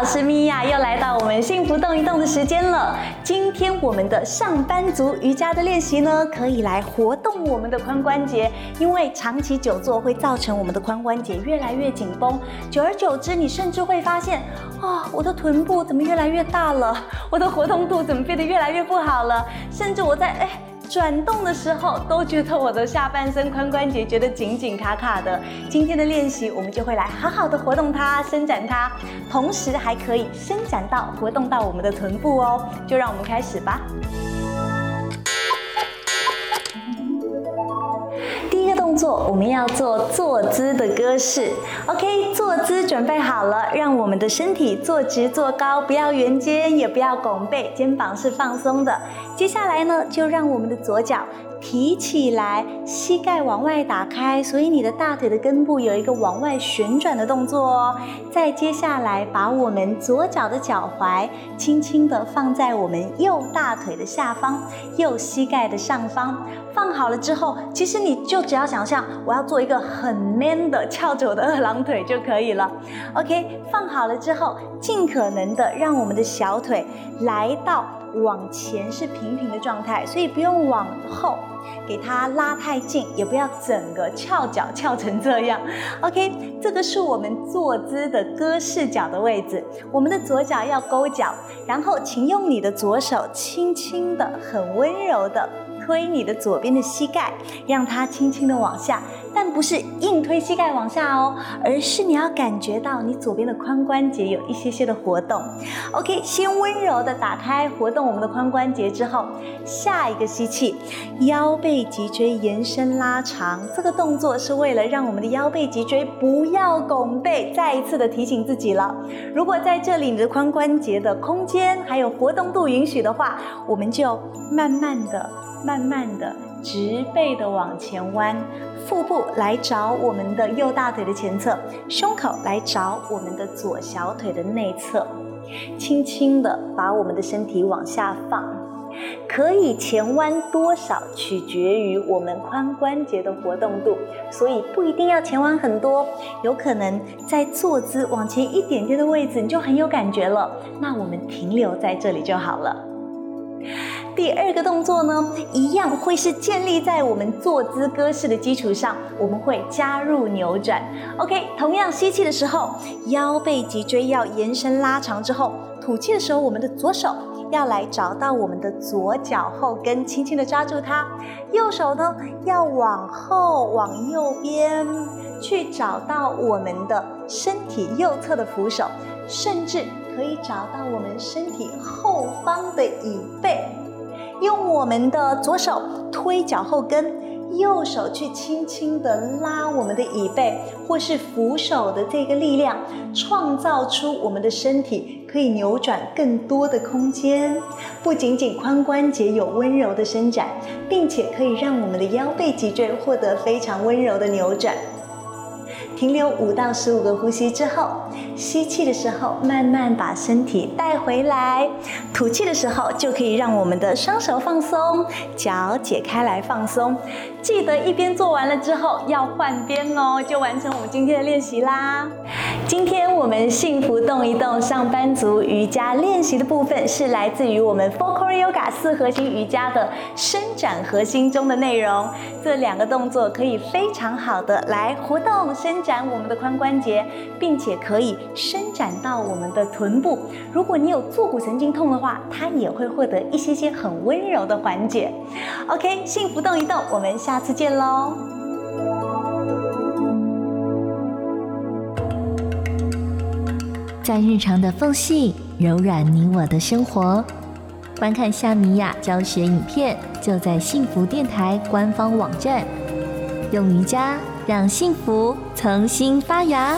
老师米娅，又来到我们幸福动一动的时间了。今天我们的上班族瑜伽的练习呢，可以来活动我们的髋关节，因为长期久坐会造成我们的髋关节越来越紧绷，久而久之，你甚至会发现，啊，我的臀部怎么越来越大了？我的活动度怎么变得越来越不好了？甚至我在哎。转动的时候都觉得我的下半身髋关节觉得紧紧卡卡的。今天的练习我们就会来好好的活动它，伸展它，同时还可以伸展到活动到我们的臀部哦。就让我们开始吧。作我们要做坐姿的姿势，OK，坐姿准备好了，让我们的身体坐直坐高，不要圆肩，也不要拱背，肩膀是放松的。接下来呢，就让我们的左脚。提起来，膝盖往外打开，所以你的大腿的根部有一个往外旋转的动作哦。再接下来，把我们左脚的脚踝轻轻地放在我们右大腿的下方，右膝盖的上方。放好了之后，其实你就只要想像，我要做一个很 man 的翘着我的二郎腿就可以了。OK，放好了之后，尽可能的让我们的小腿来到往前是平平的状态，所以不用往后。给它拉太近，也不要整个翘脚翘成这样。OK，这个是我们坐姿的鸽式脚的位置。我们的左脚要勾脚，然后请用你的左手轻轻的、很温柔的。推你的左边的膝盖，让它轻轻的往下，但不是硬推膝盖往下哦，而是你要感觉到你左边的髋关节有一些些的活动。OK，先温柔的打开活动我们的髋关节之后，下一个吸气，腰背脊椎延伸拉长，这个动作是为了让我们的腰背脊椎不要拱背。再一次的提醒自己了，如果在这里你的髋关节的空间还有活动度允许的话，我们就慢慢的。慢慢的直背的往前弯，腹部来找我们的右大腿的前侧，胸口来找我们的左小腿的内侧，轻轻的把我们的身体往下放，可以前弯多少取决于我们髋关节的活动度，所以不一定要前弯很多，有可能在坐姿往前一点点的位置你就很有感觉了，那我们停留在这里就好了。第二个动作呢，一样会是建立在我们坐姿鸽式的基础上，我们会加入扭转。OK，同样吸气的时候，腰背脊椎要延伸拉长之后，吐气的时候，我们的左手要来找到我们的左脚后跟，轻轻的抓住它；右手呢，要往后往右边去找到我们的身体右侧的扶手，甚至可以找到我们身体后方的椅背。用我们的左手推脚后跟，右手去轻轻的拉我们的椅背，或是扶手的这个力量，创造出我们的身体可以扭转更多的空间。不仅仅髋关节有温柔的伸展，并且可以让我们的腰背脊椎获得非常温柔的扭转。停留五到十五个呼吸之后，吸气的时候慢慢把身体带回来，吐气的时候就可以让我们的双手放松，脚解开来放松。记得一边做完了之后要换边哦，就完成我们今天的练习啦。今天我们幸福动一动上班族瑜伽练习的部分是来自于我们 Four Core Yoga 四核心瑜伽的伸展核心中的内容。这两个动作可以非常好的来活动伸展。展我们的髋关节，并且可以伸展到我们的臀部。如果你有坐骨神经痛的话，它也会获得一些些很温柔的缓解。OK，幸福动一动，我们下次见喽！在日常的缝隙柔软你我的生活，观看夏米雅教学影片，就在幸福电台官方网站。用瑜伽。让幸福重新发芽。